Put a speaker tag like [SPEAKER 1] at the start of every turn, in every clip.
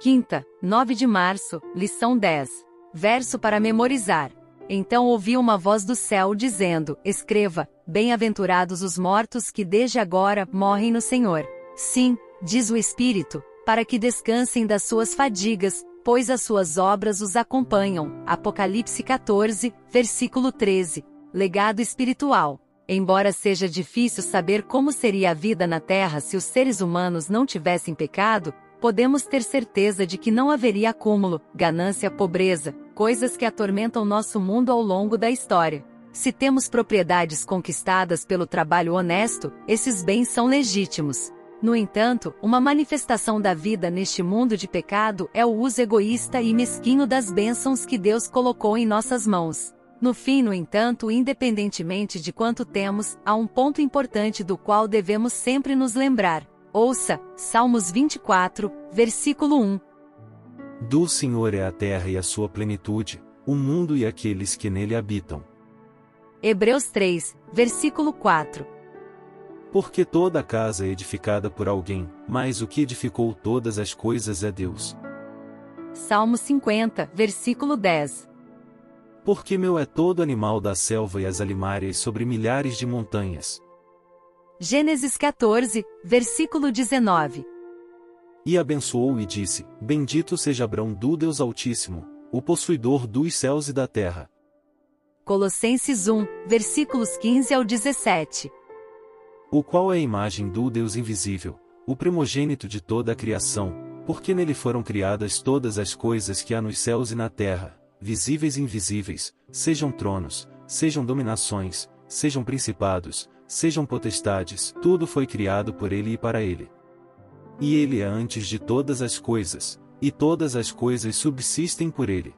[SPEAKER 1] Quinta, 9 de março, lição 10. Verso para memorizar. Então ouvi uma voz do céu dizendo: Escreva: Bem-aventurados os mortos que desde agora morrem no Senhor. Sim, diz o Espírito, para que descansem das suas fadigas, pois as suas obras os acompanham. Apocalipse 14, versículo 13. Legado espiritual. Embora seja difícil saber como seria a vida na Terra se os seres humanos não tivessem pecado, podemos ter certeza de que não haveria acúmulo, ganância, pobreza, coisas que atormentam nosso mundo ao longo da história. Se temos propriedades conquistadas pelo trabalho honesto, esses bens são legítimos. No entanto, uma manifestação da vida neste mundo de pecado é o uso egoísta e mesquinho das bênçãos que Deus colocou em nossas mãos. No fim, no entanto, independentemente de quanto temos, há um ponto importante do qual devemos sempre nos lembrar. Ouça, Salmos 24, versículo 1.
[SPEAKER 2] Do Senhor é a terra e a sua plenitude, o mundo e aqueles que nele habitam.
[SPEAKER 1] Hebreus 3, versículo 4.
[SPEAKER 2] Porque toda casa é edificada por alguém, mas o que edificou todas as coisas é Deus.
[SPEAKER 1] Salmo 50, versículo 10.
[SPEAKER 2] Porque meu é todo animal da selva e as alimárias sobre milhares de montanhas.
[SPEAKER 1] Gênesis 14, versículo 19.
[SPEAKER 2] E abençoou e disse: Bendito seja Abrão do Deus Altíssimo, o possuidor dos céus e da terra.
[SPEAKER 1] Colossenses 1, versículos 15 ao 17.
[SPEAKER 2] O qual é a imagem do Deus invisível, o primogênito de toda a criação, porque nele foram criadas todas as coisas que há nos céus e na terra, visíveis e invisíveis, sejam tronos, sejam dominações, sejam principados, sejam potestades, tudo foi criado por ele e para ele. E ele é antes de todas as coisas, e todas as coisas subsistem por ele.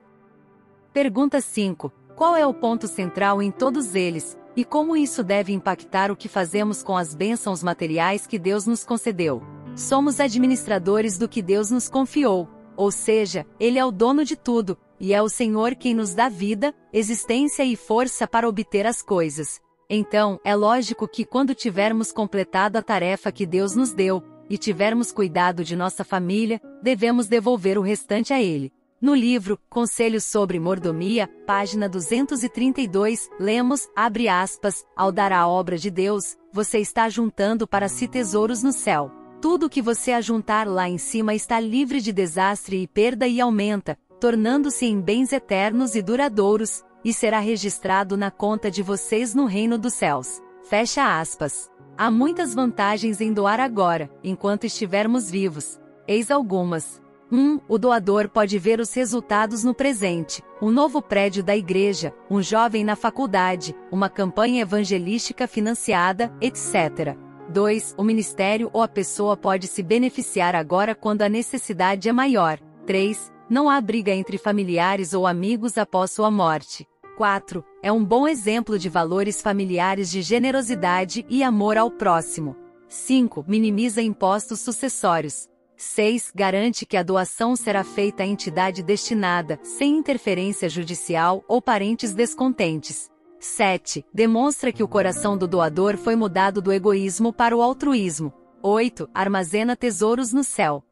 [SPEAKER 1] Pergunta 5. Qual é o ponto central em todos eles, e como isso deve impactar o que fazemos com as bênçãos materiais que Deus nos concedeu? Somos administradores do que Deus nos confiou, ou seja, Ele é o dono de tudo, e é o Senhor quem nos dá vida, existência e força para obter as coisas. Então, é lógico que quando tivermos completado a tarefa que Deus nos deu, e tivermos cuidado de nossa família, devemos devolver o restante a Ele. No livro Conselhos sobre Mordomia, página 232, lemos, abre aspas, ao dar a obra de Deus, você está juntando para si tesouros no céu. Tudo que você ajuntar lá em cima está livre de desastre e perda e aumenta, tornando-se em bens eternos e duradouros, e será registrado na conta de vocês no reino dos céus. Fecha aspas. Há muitas vantagens em doar agora, enquanto estivermos vivos. Eis algumas. 1. Um, o doador pode ver os resultados no presente: um novo prédio da igreja, um jovem na faculdade, uma campanha evangelística financiada, etc. 2. O ministério ou a pessoa pode se beneficiar agora quando a necessidade é maior. 3. Não há briga entre familiares ou amigos após sua morte. 4. É um bom exemplo de valores familiares de generosidade e amor ao próximo. 5. Minimiza impostos sucessórios. 6. Garante que a doação será feita à entidade destinada, sem interferência judicial ou parentes descontentes. 7. Demonstra que o coração do doador foi mudado do egoísmo para o altruísmo. 8. Armazena tesouros no céu.